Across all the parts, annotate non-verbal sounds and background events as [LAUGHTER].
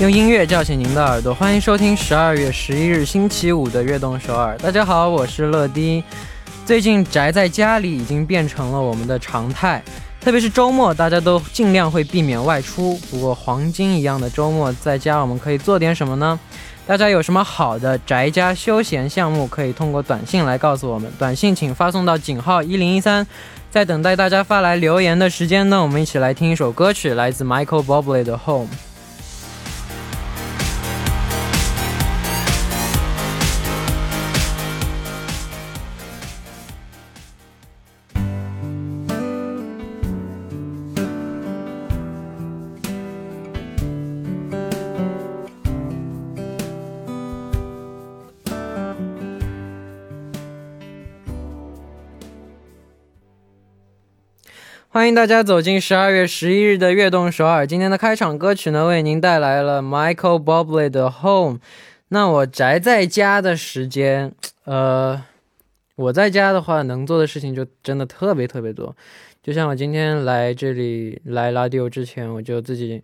用音乐叫醒您的耳朵，欢迎收听十二月十一日星期五的《悦动首尔》。大家好，我是乐迪。最近宅在家里已经变成了我们的常态，特别是周末，大家都尽量会避免外出。不过黄金一样的周末，在家我们可以做点什么呢？大家有什么好的宅家休闲项目，可以通过短信来告诉我们。短信请发送到井号一零一三。在等待大家发来留言的时间呢，我们一起来听一首歌曲，来自 Michael Bublé 的《Home》。欢迎大家走进十二月十一日的悦动首尔。今天的开场歌曲呢，为您带来了 Michael Bublé 的 Home。那我宅在家的时间，呃，我在家的话，能做的事情就真的特别特别多。就像我今天来这里来拉迪欧之前，我就自己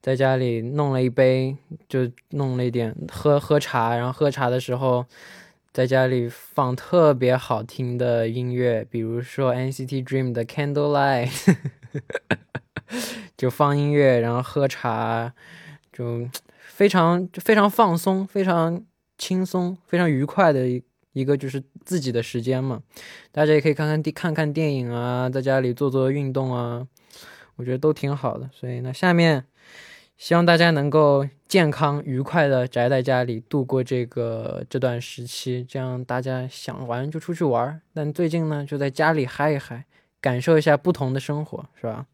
在家里弄了一杯，就弄了一点喝喝茶，然后喝茶的时候。在家里放特别好听的音乐，比如说 NCT Dream 的 Candlelight，[LAUGHS] 就放音乐，然后喝茶，就非常就非常放松，非常轻松，非常愉快的一一个就是自己的时间嘛。大家也可以看看电看看电影啊，在家里做做运动啊，我觉得都挺好的。所以呢，下面。希望大家能够健康愉快的宅在家里度过这个这段时期，这样大家想玩就出去玩，但最近呢就在家里嗨一嗨，感受一下不同的生活，是吧？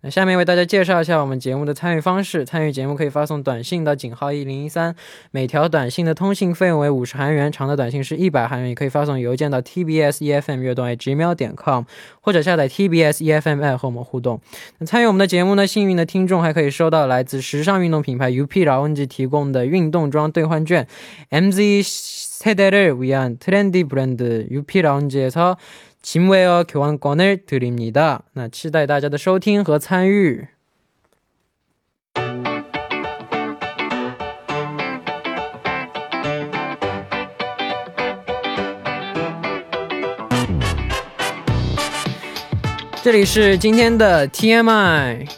那下面为大家介绍一下我们节目的参与方式。参与节目可以发送短信到井号一零一三，每条短信的通信费用为五十韩元，长的短信是一百韩元。也可以发送邮件到 tbs efm 乐动 gmail 点 com，或者下载 tbs efm app 和我们互动。那参与我们的节目呢，幸运的听众还可以收到来自时尚运动品牌 UP 라운지提供的运动装兑换券。MZ 세대를 위한 트렌디 브랜드 UP 라운지에서 짐웨어 교환권을 드립니다. 那期待大家的收听和参与。 这里是今天的 TMI。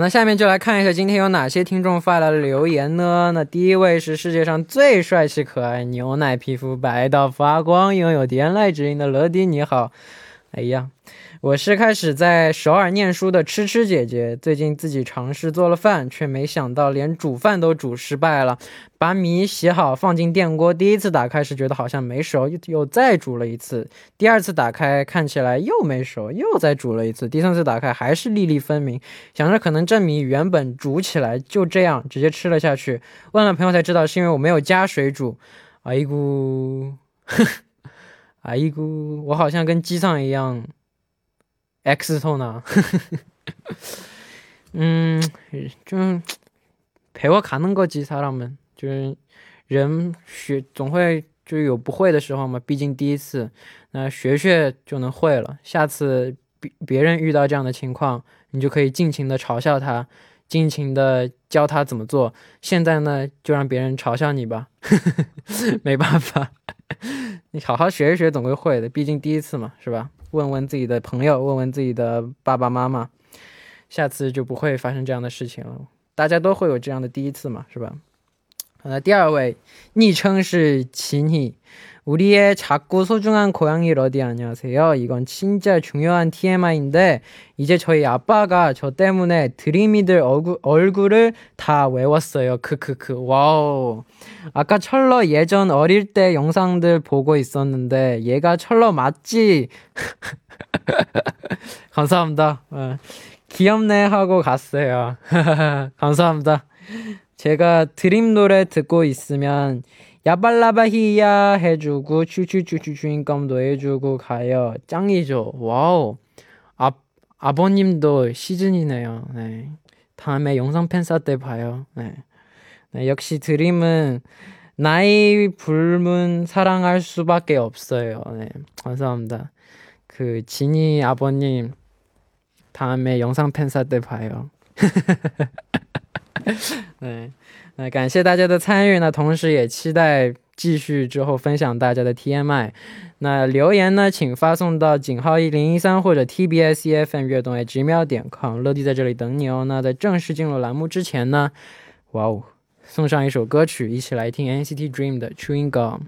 那下面就来看一下今天有哪些听众发来的留言呢？那第一位是世界上最帅气、可爱、牛奶皮肤、白到发光、拥有天籁之音的乐迪，你好。哎呀。我是开始在首尔念书的吃吃姐姐，最近自己尝试做了饭，却没想到连煮饭都煮失败了。把米洗好放进电锅，第一次打开时觉得好像没熟，又又再煮了一次。第二次打开看起来又没熟，又再煮了一次。第三次打开还是粒粒分明，想着可能这米原本煮起来就这样，直接吃了下去。问了朋友才知道是因为我没有加水煮。哎咕，[LAUGHS] 哎咕，我好像跟机上一样。X 透呢？[LAUGHS] 嗯，就陪我看那个机사람们，就是人学总会就有不会的时候嘛，毕竟第一次，那学学就能会了。下次别别人遇到这样的情况，你就可以尽情的嘲笑他，尽情的教他怎么做。现在呢，就让别人嘲笑你吧，[LAUGHS] 没办法，[LAUGHS] 你好好学一学，总归会的。毕竟第一次嘛，是吧？问问自己的朋友，问问自己的爸爸妈妈，下次就不会发生这样的事情了。大家都会有这样的第一次嘛，是吧？那第二位，昵称是奇妮。 우리의 작고 소중한 고양이 러디 안녕하세요 이건 진짜 중요한 TMI인데 이제 저희 아빠가 저 때문에 드림이들 얼굴 얼굴을 다 외웠어요 크크크 와우 아까 철러 예전 어릴 때 영상들 보고 있었는데 얘가 철러 맞지? [LAUGHS] 감사합니다 귀엽네 하고 갔어요. [LAUGHS] 감사합니다. 제가 드림 노래 듣고 있으면 야발라바히야 해주고 추추추추 주인감도 해주고 가요. 짱이죠. 와우. 아 아버님도 시즌이네요. 네. 다음에 영상 팬사 때 봐요. 네. 네. 역시 드림은 나이 불문 사랑할 수밖에 없어요. 네. 감사합니다. 그 진이 아버님 다음에 영상 팬사 때 봐요。对， [LAUGHS] 那感谢大家的参与呢，同时也期待继续之后分享大家的 TMI。那留言呢，请发送到井号一零一三或者 TBSEFM 悦动 gmail 点 com，乐迪在这里等你哦。那在正式进入栏目之前呢，哇哦，送上一首歌曲，一起来听 NCT Dream 的 Chewing Gum。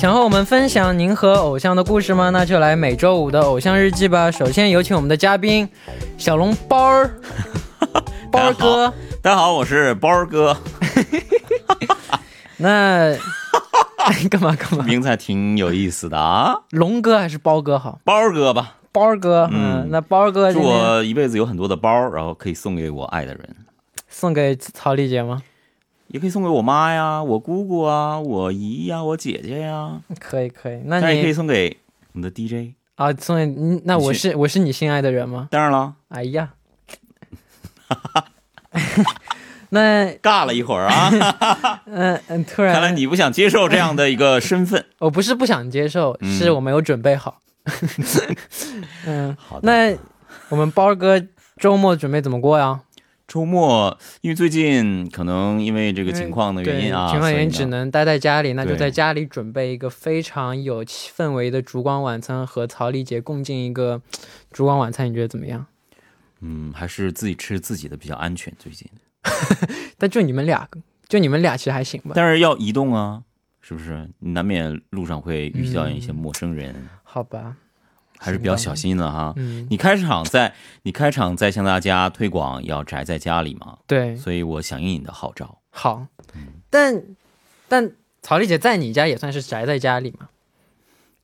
想和我们分享您和偶像的故事吗？那就来每周五的偶像日记吧。首先有请我们的嘉宾小笼包儿，[LAUGHS] 包儿哥。大家好，我是包儿哥。[LAUGHS] 那干 [LAUGHS] 嘛干嘛？名字还挺有意思的啊。龙哥还是包哥好？包儿哥吧。包儿哥，嗯，那包儿哥祝我一辈子有很多的包，然后可以送给我爱的人。送给曹丽姐吗？也可以送给我妈呀，我姑姑啊，我姨呀，我姐姐呀。可以可以，那你也可以送给我们的 DJ 啊，送给那我是我是你心爱的人吗？当然了。哎呀，[LAUGHS] 那尬了一会儿啊。嗯 [LAUGHS] 嗯，突然，看来你不想接受这样的一个 [LAUGHS] 身份。我不是不想接受，是我没有准备好。[LAUGHS] 嗯，好的。那我们包哥周末准备怎么过呀？周末，因为最近可能因为这个情况的原因啊，情况原因只能待在家里，那就在家里准备一个非常有氛围的烛光晚餐，和曹丽姐共进一个烛光晚餐，你觉得怎么样？嗯，还是自己吃自己的比较安全。最近，[LAUGHS] 但就你们俩，就你们俩其实还行吧。但是要移动啊，是不是？难免路上会遇到一些陌生人。好吧。还是比较小心的哈。嗯，你开场在你开场在向大家推广要宅在家里嘛？对，所以我响应你的号召。好，但但曹丽姐在你家也算是宅在家里嘛？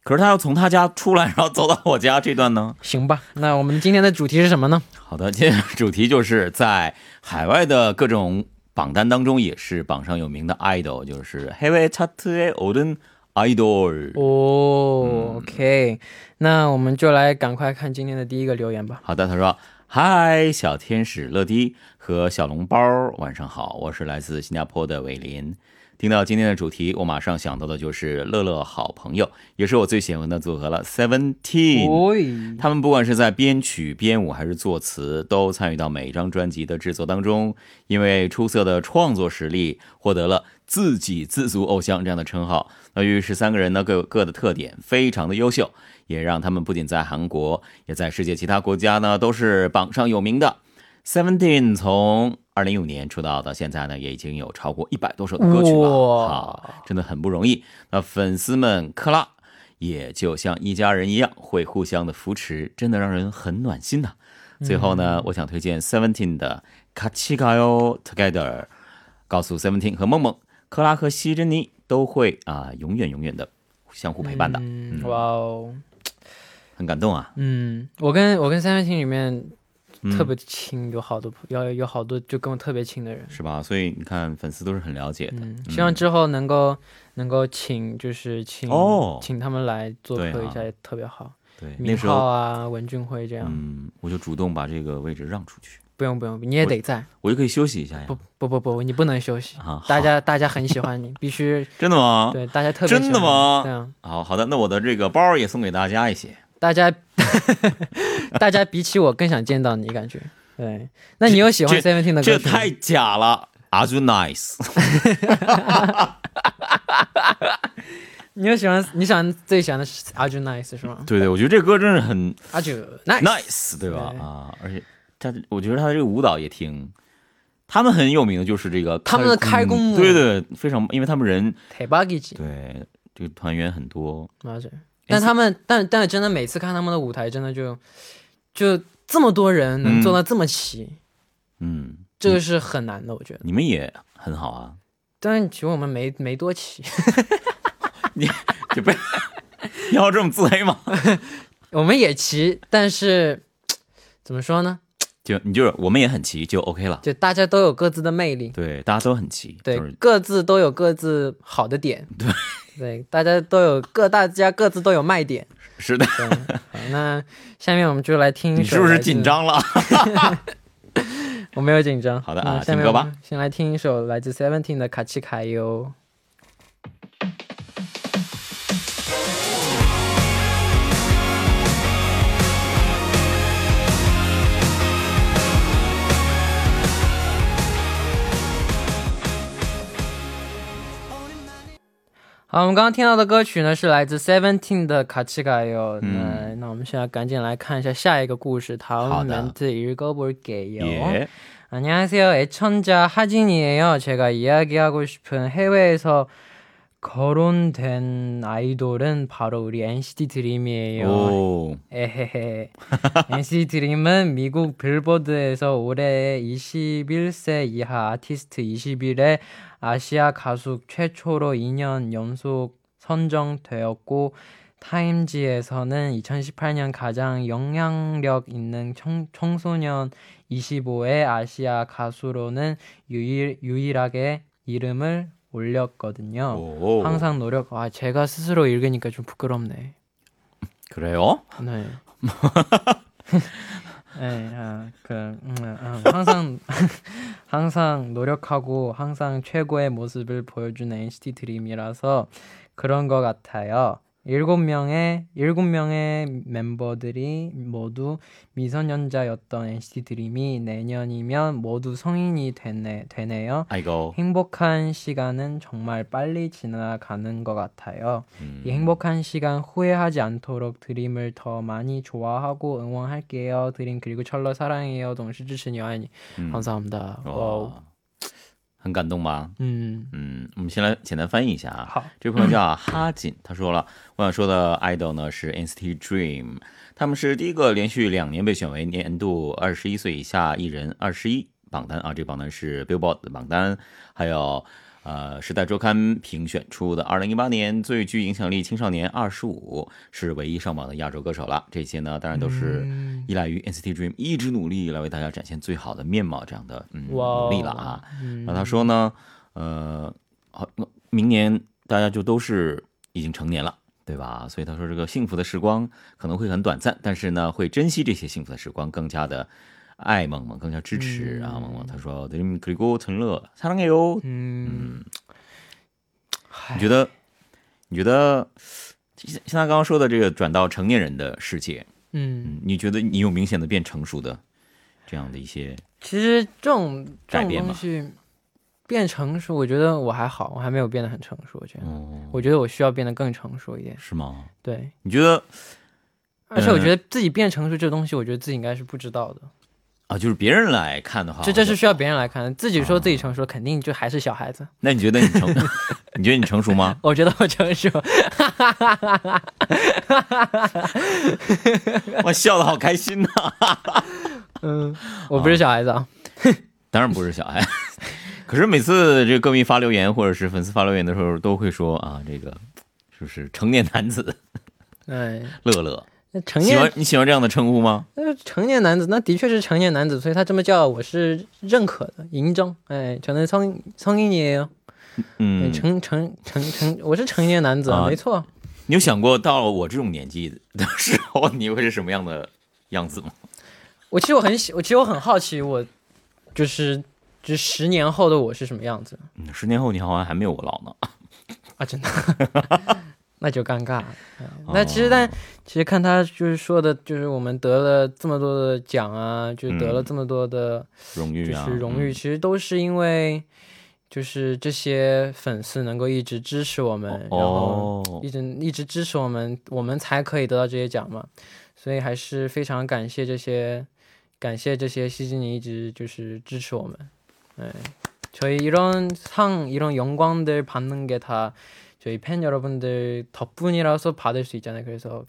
可是她要从她家出来，然后走到我家这段呢？行吧，那我们今天的主题是什么呢？好的，今天主题就是在海外的各种榜单当中，也是榜上有名的 idol，就是해외차트의오른 idol 哦，OK，那我们就来赶快看今天的第一个留言吧。好的，他说：“嗨，小天使乐迪和小笼包，晚上好，我是来自新加坡的伟林。” 听到今天的主题，我马上想到的就是乐乐好朋友，也是我最喜欢的组合了，Seventeen。他们不管是在编曲、编舞还是作词，都参与到每一张专辑的制作当中。因为出色的创作实力，获得了自给自足偶像这样的称号。那于十三个人呢各有各的特点，非常的优秀，也让他们不仅在韩国，也在世界其他国家呢都是榜上有名的。Seventeen 从二零一五年出道到现在呢，也已经有超过一百多首的歌曲了啊，真的很不容易。那粉丝们克拉也就像一家人一样，会互相的扶持，真的让人很暖心呐。最后呢，我想推荐 Seventeen 的《卡奇卡哟 Together》，告诉 Seventeen 和梦梦，克拉和希珍妮都会啊，永远永远的相互陪伴的。哇哦，很感动啊。嗯，我跟我跟 Seventeen 里面。特别亲，有好多要有好多就跟我特别亲的人，是吧？所以你看，粉丝都是很了解的。希望之后能够能够请，就是请哦，请他们来做客一下，也特别好。对，明浩啊，文俊辉这样。嗯，我就主动把这个位置让出去。不用不用，你也得在，我就可以休息一下呀。不不不不，你不能休息啊！[LAUGHS] 大家大家很喜欢你，必须 [LAUGHS] 真的吗？对，大家特别真的吗？这样好好的，那我的这个包也送给大家一些。大家，[LAUGHS] 大家比起我更想见到你，感觉对？那你有喜欢 Seventeen 的歌？这太假了。Are you nice？[LAUGHS] 你有喜欢？你喜欢最喜欢的是 Are you nice 是吗？对对，我觉得这歌真是很 Are you nice nice 对吧？啊，而且他，我觉得他这个舞蹈也挺，他们很有名的就是这个他们的开工，对对，非常，因为他们人，对，这个团员很多，但他们，但但真的每次看他们的舞台，真的就就这么多人能做到这么齐，嗯，这个是很难的，我觉得。你们也很好啊，但其实我们没没多齐，[LAUGHS] 你就不 [LAUGHS] 要这么自黑吗？[LAUGHS] 我们也齐，但是怎么说呢？就你就是我们也很齐，就 OK 了。就大家都有各自的魅力，对，大家都很齐，对，各自都有各自好的点，对对，大家都有各大家各自都有卖点，是的。好，那下面我们就来听，你是不是紧张了？[LAUGHS] 我没有紧张。好的啊，听歌吧。先来听一首来自 Seventeen 的《卡奇卡哟》。好，我们刚刚听到的歌曲呢，是来自 Seventeen 的《卡奇卡哟》。那那我们现在赶紧来看一下下一个故事。다음멘트읽어볼게요안녕하세요애청자하진이에요제가이야기하고싶은해외에서거론된아이돌은바로우리 NCT DREAM이에요에헤헤 NCT [LAUGHS] DREAM은 미국 빌보드에서 올해 21세 이하 아티스트 20일에 아시아 가수 최초로 2년 연속 선정되었고 타임지에서는 2018년 가장 영향력 있는 청, 청소년 25의 아시아 가수로는 유일, 유일하게 이름을 올렸거든요. 오. 항상 노력. 아 제가 스스로 읽으니까 좀 부끄럽네. 그래요? 네. [LAUGHS] 네, 아, 그 음, 아, 항상 [LAUGHS] 항상 노력하고 항상 최고의 모습을 보여주는 NCT 드림이라서 그런 것 같아요. 일곱 명의 일곱 명의 멤버들이 모두 미성년자였던 NCT 드림이 내년이면 모두 성인이 되네, 되네요. 아이고. 행복한 시간은 정말 빨리 지나가는 것 같아요. 음. 이 행복한 시간 후회하지 않도록 드림을 더 많이 좋아하고 응원할게요. 드림 그리고 철러 사랑해요. 동시 주신 여한이 음. 감사합니다. 와. 와. 很感动吧？嗯嗯，我们先来简单翻译一下啊。好，这位朋友叫哈锦，他说了，我想说的 idol 呢是 NCT Dream，他们是第一个连续两年被选为年度二十一岁以下艺人二十一榜单啊，这榜单是 Billboard 的榜单，还有。呃，时代周刊评选出的二零一八年最具影响力青少年二十五是唯一上榜的亚洲歌手了。这些呢，当然都是依赖于 NCT Dream 一直努力来为大家展现最好的面貌这样的嗯努力了啊。那他说呢，呃，好，明年大家就都是已经成年了，对吧？所以他说这个幸福的时光可能会很短暂，但是呢，会珍惜这些幸福的时光，更加的。爱萌萌更加支持啊！萌萌他说：“对你그리고陈乐사랑해 요。 ”嗯，你觉得？你觉得？像像他刚刚说的这个转到成年人的世界，嗯，你觉得你有明显的变成熟的这样的一些？其实这种这种东西变成熟，我觉得我还好，我还没有变得很成熟。我觉得，我觉得我需要变得更成熟一点。是吗？对，你觉得？而且我觉得自己变成熟这个东西，我觉得自己应该是不知道的。 啊，就是别人来看的话，这这是需要别人来看，自己说自己成熟，肯定就还是小孩子。那你觉得你成？[LAUGHS] 你觉得你成熟吗？[LAUGHS] 我觉得我成熟。[LAUGHS] 我笑的好开心呐！嗯，我不是小孩子啊。当然不是小孩。可是每次这个歌迷发留言或者是粉丝发留言的时候，都会说啊，这个是不是成年男子？哎，乐乐。成年，喜欢你喜欢这样的称呼吗？那成年男子，那的确是成年男子，所以他这么叫我是认可的，银章，哎，成年苍苍蝇爷，嗯，成成成成，我是成年男子，没错。你有想过到了我这种年纪的时候，你会是什么样的样子吗？我其实我很喜，我其实我很好奇，我就是就十年后的我是什么样子？嗯，十年后你好像还没有我老呢。啊，真的。[LAUGHS] 那就尴尬了。那其实，但其实看他就是说的，就是我们得了这么多的奖啊，就得了这么多的荣誉啊，就是荣誉，其实都是因为就是这些粉丝能够一直支持我们，然后一直一直支持我们，我们才可以得到这些奖嘛。所以还是非常感谢这些，感谢这些西西尼一直就是支持我们。哎，所以이런상이런영광들받는게다 저희 팬 여러분들 덕분이라서 받을 수 있잖아요. 그래서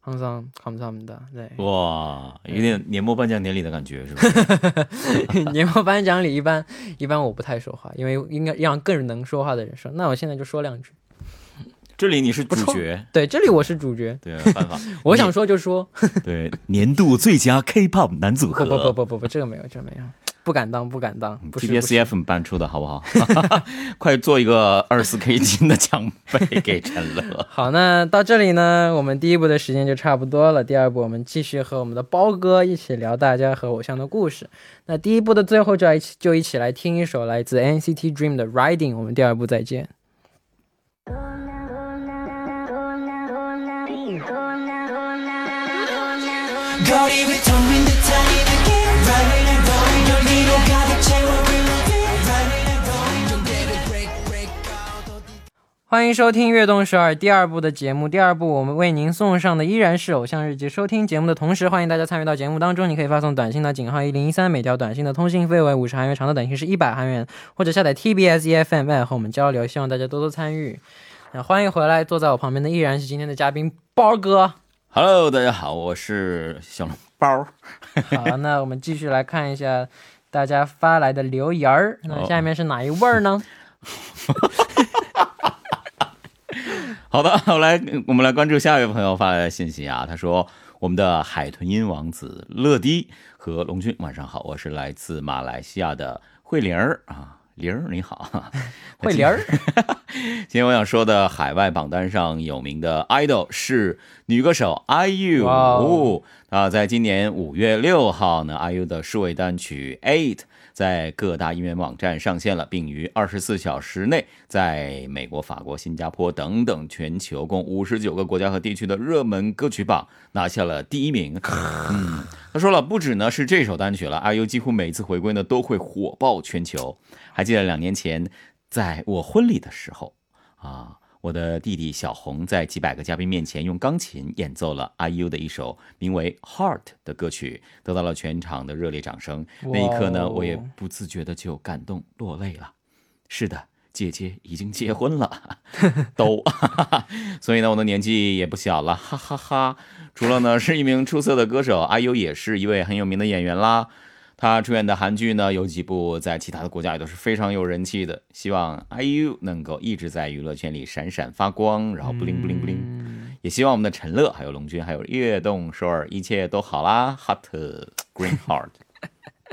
항상 감사합니다. 네. 哇，有点年末颁奖典礼的感觉，是不是？年末颁奖礼一般一般我不太说话，因为应该让更能说话的人说。那我现在就说两句。这里你是主错角，对，这里我是主角，对，办法，[LAUGHS] 我想说就说。对年度最佳 K-pop 男组合，不不不不不不，这个没有，这个没有， 不敢当，不敢当，不是。不 TBS 是 EFM 颁出的好不好？[LAUGHS] 快做一个二四 K 金的奖杯给陈乐。[LAUGHS] 好，那到这里呢，我们第一部的时间就差不多了。第二步我们继续和我们的包哥一起聊大家和偶像的故事。那第一部的最后就要一起就一起来听一首来自 NCT Dream 的《Riding》。我们第二部再见。欢迎收听《悦动首尔》第二部的节目。第二部我们为您送上的依然是《偶像日记》。收听节目的同时，欢迎大家参与到节目当中。你可以发送短信到井号一零一三，每条短信的通信费为五十韩元，长的短信是一百韩元，或者下载 TBS EFM app 和我们交流。希望大家多多参与。那欢迎回来，坐在我旁边的依然是今天的嘉宾包哥。Hello，大家好，我是小笼包。好，那我们继续来看一下大家发来的留言儿。那下面是哪一位儿呢？[LAUGHS] 好的，我来，我们来关注下一位朋友发来的信息啊。他说：“我们的海豚音王子乐迪和龙君，晚上好，我是来自马来西亚的慧玲儿啊，玲儿你好。[LAUGHS] 慧玲儿，[LAUGHS] 今天我想说的海外榜单上有名的 idol 是女歌手 IU，啊，在今年五月六号呢，IU 的数位单曲《Eight》在各大音乐网站上线了，并于二十四小时内在美国、法国、新加坡等等全球共五十九个国家和地区的热门歌曲榜拿下了第一名。[LAUGHS] 嗯，他说了，不止呢是这首单曲了，IU 几乎每次回归呢都会火爆全球。还记得两年前在我婚礼的时候啊，我的弟弟小红在几百个嘉宾面前用钢琴演奏了 IU 的一首名为《Heart》的歌曲，得到了全场的热烈掌声。那一刻呢，我也不自觉的就感动落泪了。是的，姐姐已经结婚了，[LAUGHS] 都，[LAUGHS] 所以呢，我的年纪也不小了，哈哈哈除了呢是一名出色的歌手，IU 也是一位很有名的演员啦。他出演的韩剧呢，有几部在其他的国家也都是非常有人气的。希望 IU 能够一直在娱乐圈里闪闪发光，然后 bling bling bling。也希望我们的陈乐、还有龙君、还有悦动首尔一切都好啦，Hot Green Heart。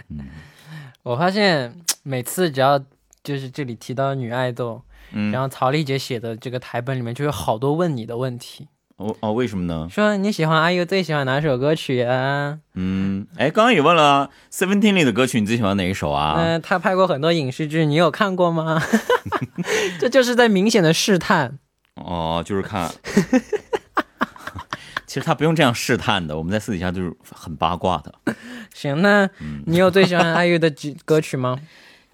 [LAUGHS] 我发现每次只要就是这里提到女爱豆，嗯，然后曹丽姐写的这个台本里面就有好多问你的问题，哦哦，为什么呢？说你喜欢 IU 最喜欢哪首歌曲啊？嗯，哎，刚刚也问了 Seventeen 里的歌曲，你最喜欢哪一首啊？嗯、他拍过很多影视剧，你有看过吗？[LAUGHS] [LAUGHS] 这就是在明显的试探。哦，就是看。[LAUGHS] 其实他不用这样试探的，我们在私底下就是很八卦的。行，那嗯你有最喜欢 IU 的几歌曲吗？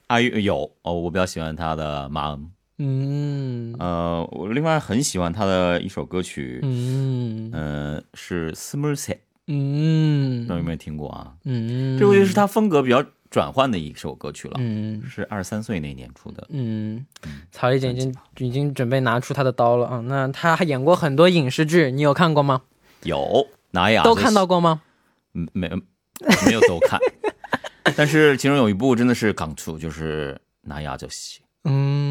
阿玉有哦，我比较喜欢他的《忙》，嗯呃，我另外很喜欢他的一首歌曲，嗯呃，是《Smurset》，嗯不知道有没有听过啊？嗯，这回就是他风格比较转换的一首歌曲了，嗯是二十三岁那年出的。嗯，曹丽姐已经已经准备拿出她的刀了啊、嗯那她还演过很多影视剧，你有看过吗？有哪呀？都看到过吗？嗯，没没有都看，[LAUGHS] 但是其中有一部真的是港出，就是《拿牙就戏》嗯，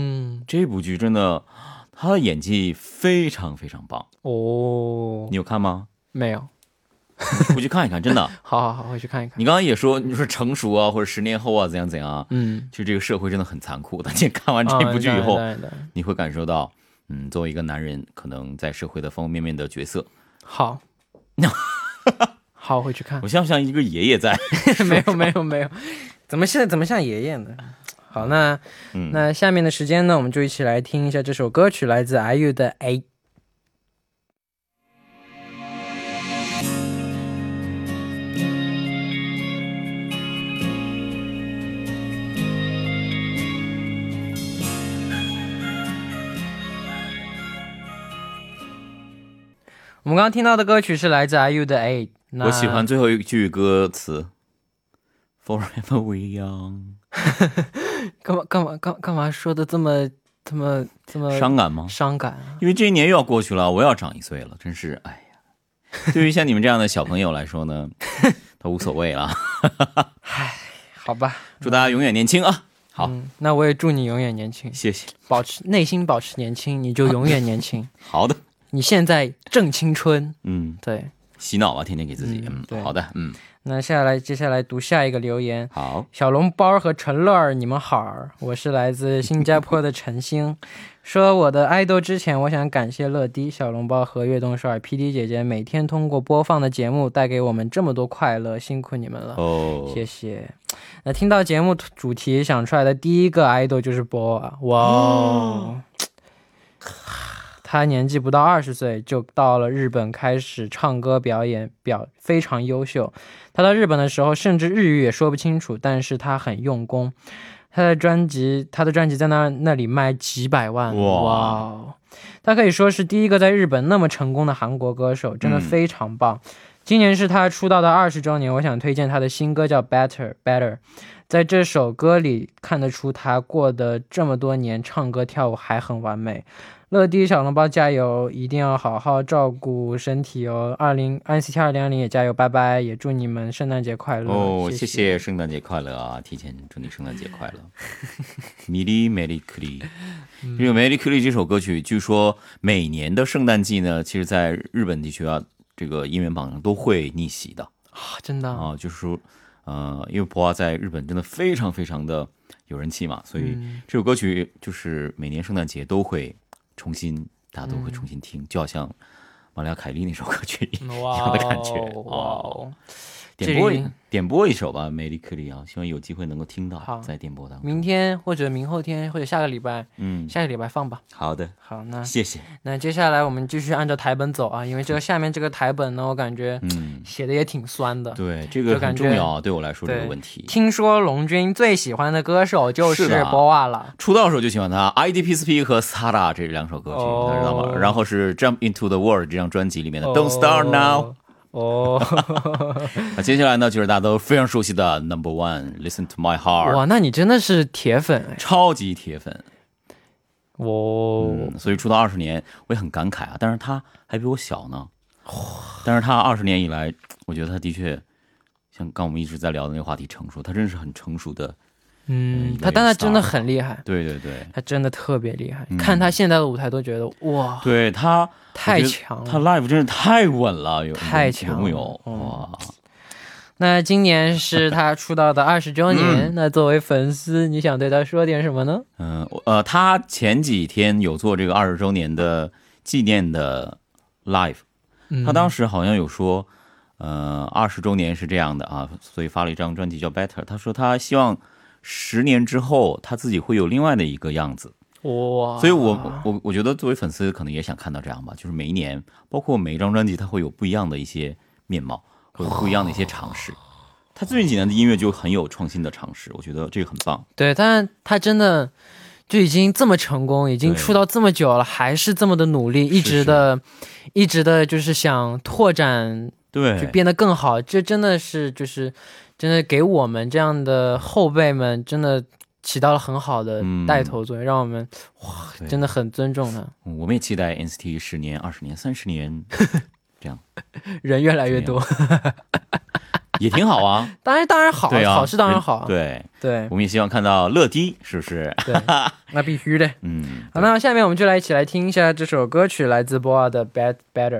这部剧，真的他的演技非常非常棒。哦你，有看吗？没有，[LAUGHS] 回去看一看，真的。好好好，回去看一看。你刚刚也说，你说成熟啊，或者十年后啊，怎样怎样啊？嗯，其实这个社会真的很残酷但。你看完这部剧以啊后，你会感受到，嗯，作为一个男人，可能在社会的方方面面的角色，好，[LAUGHS] 好，回去看我。像不像一个爷爷在？[LAUGHS] 没有没有没有，怎么现在怎么像爷爷呢？好，那、嗯那下面的时间呢，我们就一起来听一下这首歌曲，来自 IU 的《A》。我们刚刚听到的歌曲是来自 IU 的《A》，我喜欢最后一句歌词，Forever we young。[LAUGHS] [LAUGHS] 干嘛干嘛干干嘛说的这么这这么这么伤感吗？伤感啊？因为这一年又要过去了，我要长一岁了，真是哎呀。对于像你们这样的小朋友来说呢，[LAUGHS] 都无所谓了。[LAUGHS] 好吧，祝大家永远年轻啊！好，嗯，那我也祝你永远年轻，谢谢。保持内心保持年轻，你就永远年轻。好的，你现在正青春，嗯，对。洗脑啊，天天给自己。嗯，嗯好的，嗯，那下来，接下来读下一个留言。好，小笼包和陈乐儿，你们好，我是来自新加坡的陈星。说我的爱豆之前，我想感谢乐迪、小笼包和悦动首尔 PD 姐姐，每天通过播放的节目带给我们这么多快乐，辛苦你们了。哦，谢谢。那听到节目主题想出来的第一个爱豆就是波啊，哇哦！他年纪不到二十岁就到了日本开始唱歌表演，表非常优秀。他到日本的时候甚至日语也说不清楚，但是他很用功。他的专辑，他的专辑在那那里卖几百万，哇！他可以说是第一个在日本那么成功的韩国歌手，真的嗯非常棒。今年是他出道的二十周年，我想推荐他的新歌叫《Better Better》。在这首歌里看得出他过的这么多年唱歌跳舞还很完美。乐迪小笼包加油，一定要好好照顾身体哦。二零 NCT 二零二零也加油，拜拜！也祝你们圣诞节快乐。哦，谢谢谢，圣诞节快乐啊！提前祝你圣诞节快乐。[LAUGHS] 米莉梅丽克里，这个《梅丽克里》这首歌曲，据说每年的圣诞季呢，其实在日本地区啊，这个音乐榜上都会逆袭的啊，真的啊，就是说，呃，因为博娃在日本真的非常非常的有人气嘛，所以嗯这首歌曲就是每年圣诞节都会重新，大家都会重新嗯听，就好像玛利亚凯莉那首歌曲一样的感觉。哇哦！点播点播一首吧，《美丽克里》奥，希望有机会能够听到好，在点播当中。明天或者明后天或者下个礼拜，嗯，下个礼拜放吧。好的，好，那谢谢。那接下来我们继续按照台本走啊，因为这个下面这个台本呢，我感觉嗯，写的也挺酸的。对，这个很重要啊，对我来说这个问题。听说龙君最喜欢的歌手就是是的波瓦了。出道的时候就喜欢他，IDPSP 和 Sara 这两首歌曲，哦他知道吗？然后是 Jump Into the World 这张专辑里面的 Don't Start Now。哦，[LAUGHS] 那接下来呢，就是大家都非常熟悉的 Number One Listen to My Heart，哇，那你真的是铁粉哎！超级铁粉。哦，嗯，所以出道二十年，我也很感慨啊。但是他还比我小呢。但是他二十年以来，我觉得他的确像刚我们一直在聊的那个话题成熟，他真是很成熟的。嗯嗯，他但他真的很厉害，对对对，他真的特别厉害。嗯看他现在的舞台都觉得哇，对他太强了他。live 真是太稳了，有太强了有没有？嗯哇，那今年是他出道的二十周年，嗯那作为粉丝，你想对他说点什么呢？嗯，我呃，他前几天有做这个二十周年的纪念的 live，嗯他当时好像有说，呃，二十周年是这样的啊，所以发了一张专辑叫 Better。他说他希望十年之后他自己会有另外的一个样子，哇，所以我我我觉得作为粉丝可能也想看到这样吧，就是每一年，包括每一张专辑，它会有不一样的一些面貌，会有不一样的一些尝试。他最近几年的音乐就很有创新的尝试，我觉得这个很棒。对，但他真的就已经这么成功，已经出道这么久了，还是这么的努力，一直的，一直的，就是想拓展，对就，变得更好。这真的是就是真的给我们这样的后辈们，真的起到了很好的嗯带头作用，让我们哇真的很尊重他，嗯我们也期待 NCT 十年、二十年、三十年 [LAUGHS] 这样，人越来越多。也挺好啊。[LAUGHS] 当然，当然好，好是当然好啊。对，对我们也希望看到乐迪，是不是？对，那必须的。[LAUGHS] 嗯，好，那下面我们就来一起来听一下这首歌曲，来自 BoA 的《Bad Better》。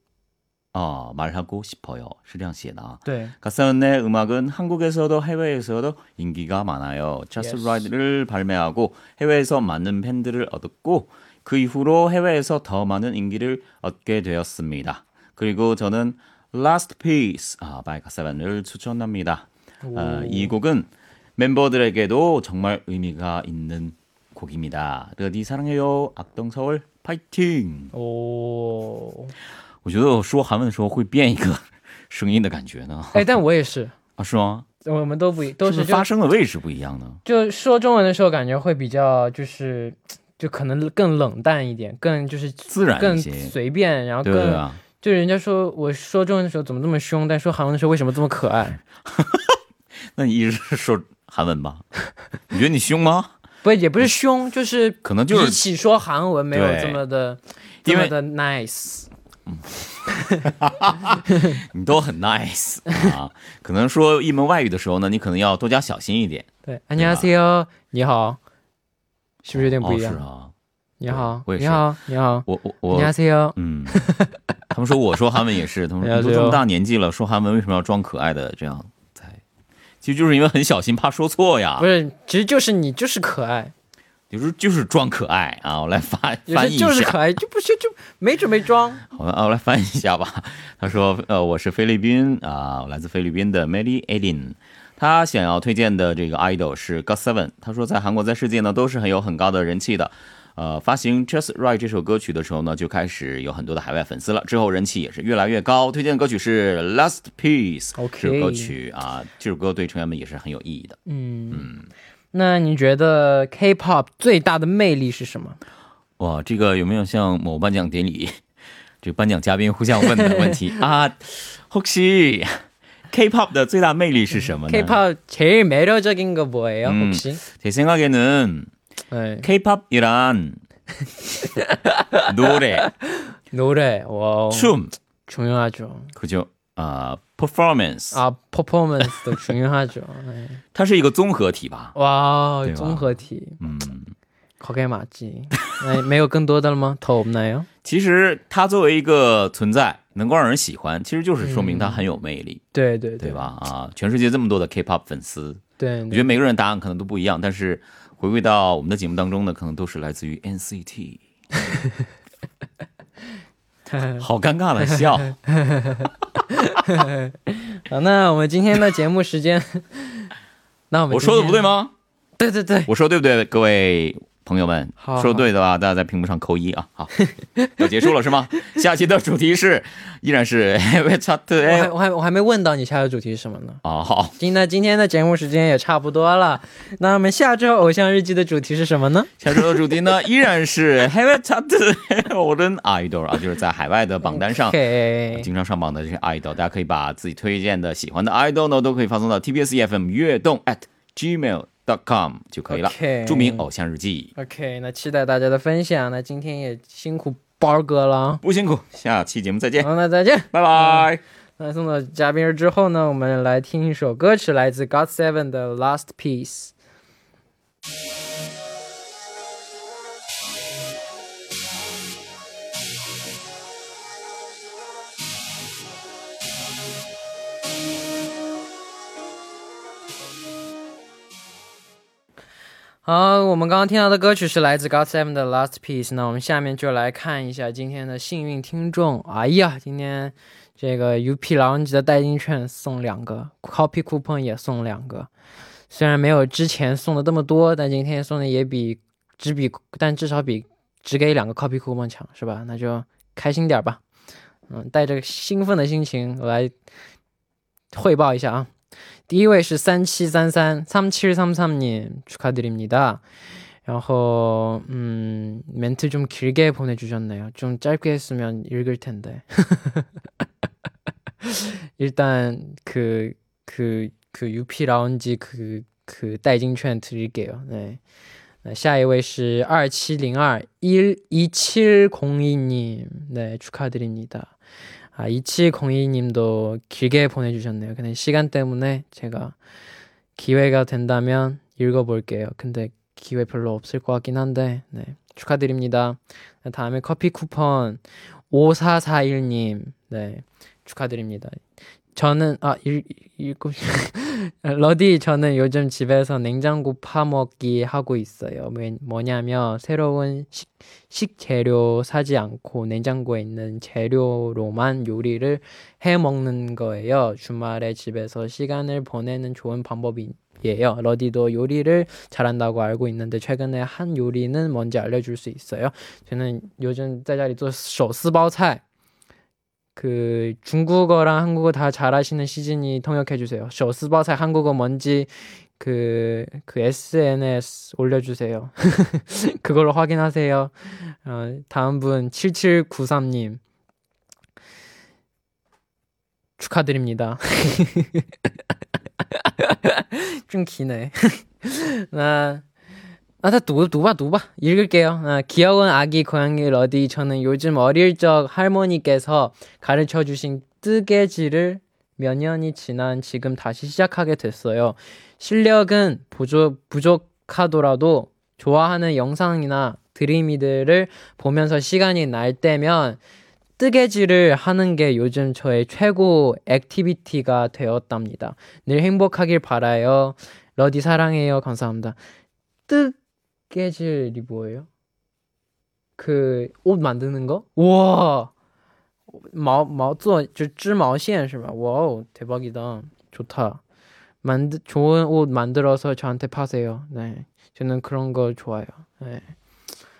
어, 말하고 싶어요. 슈량 씨의 나. 네. 가사연의 음악은 한국에서도 해외에서도 인기가 많아요. Just yes. Ride를 발매하고 해외에서 많은 팬들을 얻었고 그 이후로 해외에서 더 많은 인기를 얻게 되었습니다. 그리고 저는 Last Piece 아, 바이 가사연을 추천합니다. 아, 이 곡은 멤버들에게도 정말 의미가 있는 곡입니다. 르디 사랑해요. 악동서울 파이팅. 오. 我觉得我说韩文的时候会变一个 [LAUGHS] 声音的感觉呢。哎，但我也是，啊，是吗？[LAUGHS] 我们都不一都是发声的位置不一样呢？就说中文的时候，感觉会比较就是就可能更冷淡一点，更就是自然更，随便，然后更对啊。就人家说我说中文的时候怎么这么凶，但说韩文的时候为什么这么可爱？[LAUGHS] 那你一直是说韩文吧？你觉得你凶吗？不也不是凶，就是可能就是比起说韩文没有这么的因为的 nice。[LAUGHS] 你都很 nice 啊。可能说一门外语的时候呢，你可能要多加小心一点。对，안녕하세요，你好，是不是有点不哦，一样？是啊，你好，我也是你好，你好，我我我 안녕하세요。嗯，他们说我说韩文也是，他们说 안녕하세요 [LAUGHS] 你都这么大年纪了，说韩文为什么要装可爱的这样才？其实就是因为很小心，怕说错呀不。是，其实就是你就是可爱， 有时候就是装可爱啊。我来翻翻译一下就是可，爱，就不是就没准备装。[LAUGHS] 好吧，啊我来翻译一下吧。他说，呃，我是菲律宾啊，我来自菲律宾的 Mary Alin。他想要推荐的这个 idol 是 GOT7。他说，在韩国，在世界呢都是很有很高的人气的。呃，发行《Just Right》这首歌曲的时候呢，就开始有很多的海外粉丝了。之后人气也是越来越高。推荐的歌曲是《Last Piece》这首歌曲啊，这首歌对成员们也是很有意义的。嗯嗯，那你觉得 K-pop 最大的魅力是什么？哇，这个有没有像某颁奖典礼这个颁奖嘉宾互相问的问题啊？혹시 K-pop 的最大魅力是什么呢 K-pop 제일 매력적인 거 뭐예요? 음. 혹시? 제 생각에는 네. K-pop이란 노래, 노래. 와. 춤, 중요하죠. 그죠? 아, performance 啊，performance 的纯化者，它是一个综合体吧？哇，综合体，嗯，考盖马基，[LAUGHS] 没有更多的了吗？头没有。其实它作为一个存在，能够让人喜欢，其实就是说明它很有魅力。对对对吧？啊，全世界这么多的 K-pop 粉丝，对，我觉得每个人答案可能都不一样，但是回归到我们的节目当中呢，可能都是来自于 NCT。[LAUGHS] [LAUGHS] 好尴尬的笑，[LAUGHS] 好，那我们今天的节目时间，[LAUGHS] 那我们我说的不对吗？对对对，我说对不对，各位朋友们？好说对的话，大家在屏幕上扣一啊！好，[LAUGHS] 要结束了是吗？[LAUGHS] 下期的主题是依然是 [LAUGHS] Heavy Chat 我还 A 我还我还没问到你下个主题是什么呢？哦，好，今那今天的节目时间也差不多了，那我们下周偶像日记的主题是什么呢？下周的主题呢依然是 Heavy Chat 我的 idol 啊，就是在海外的榜单上。经常上榜的这些 idol，大家可以把自己推荐的、喜欢的 idol 呢，都可以发送到 TBS EFM 悦动 at gmail.com 就可以了注明偶像日记，OK，那期待大家的分享。那今天也辛苦包哥了，不辛苦，下期节目再见，好，那再见。拜拜。那送到嘉宾之后呢，我们来听一首歌曲，来自 God Seven 的《Last Piece》。好，我们刚刚听到的歌曲是来自 God Seven 的《Last Piece》。那我们下面就来看一下今天的幸运听众。哎呀，今天这个 UP 狼的代金券送两个，Copy Coupon 也送两个。虽然没有之前送的这么多，但今天送的也比只比，但至少比只给两个 Copy Coupon 强，是吧？那就开心点吧。嗯，带着兴奋的心情来汇报一下啊。 第一位是三七三三三七三三님축하드립니다。然后음 멘트 좀 길게 보내주셨네요. 좀 짧게 했으면 읽을 텐데. [LAUGHS] 일단 그 그 그 UP 라운지 그 그 代金券 드릴게요. 네. 那下一位是二七零二一一七零一님 네, 축하드립니다. 아, 2702님도 길게 보내주셨네요. 근데 시간 때문에 제가 기회가 된다면 읽어볼게요. 근데 기회 별로 없을 것 같긴 한데, 네. 축하드립니다. 다음에 커피 쿠폰 5441님, 네. 축하드립니다. 저는, 아, 읽, 읽고, [LAUGHS] 러디, 저는 요즘 집에서 냉장고 파먹기 하고 있어요. 왜- 뭐냐면, 새로운 식, 식재료 사지 않고 냉장고에 있는 재료로만 요리를 해 먹는 거예요. 주말에 집에서 시간을 보내는 좋은 방법이 요리예요. 러디도 요리를 잘한다고 알고 있는데 최근에 한 요리는 뭔지 알려줄 수 있어요? 저는 요즘 在家里做手撕包菜. 그 중국어랑 한국어 다 잘하시는 시즌이 통역해 주세요. 쇼스바사 한국어 뭔지 그, 그 SNS 올려주세요. [LAUGHS] 그걸로 확인하세요. 어, 다음 분, 7793님. 축하드립니다. [LAUGHS] 좀 기네. [LAUGHS] 나, 아, 다 누, 누봐, 누봐. 읽을게요. 아, 귀여운 아기 고양이 러디. 저는 요즘 어릴 적 할머니께서 가르쳐 주신 뜨개질을 몇 년이 지난 지금 다시 시작하게 됐어요. 실력은 부족, 부족하더라도 좋아하는 영상이나 드림이들을 보면서 시간이 날 때면 뜨개질을 하는 게 요즘 저의 최고 액티비티가 되었답니다. 늘 행복하길 바라요. 러디 사랑해요. 감사합니다. 뜨 개질이 뭐예요? 그 옷 만드는 거? 우와. 毛毛做就织毛线是吧？哇哦， 대박이다. 좋다. 만드 좋은 옷 만들어서 저한테 파세요. 네. 저는 그런 거 좋아요. 네.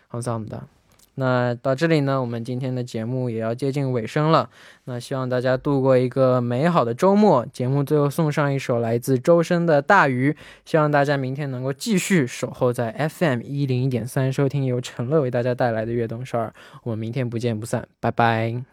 감사합니다. 那到这里呢，我们今天的节目也要接近尾声了。那希望大家度过一个美好的周末。节目最后送上一首来自周深的《大鱼》，希望大家明天能够继续守候在 FM 一零一点三，收听由陈乐为大家带来的悦动少儿。我们明天不见不散，拜拜。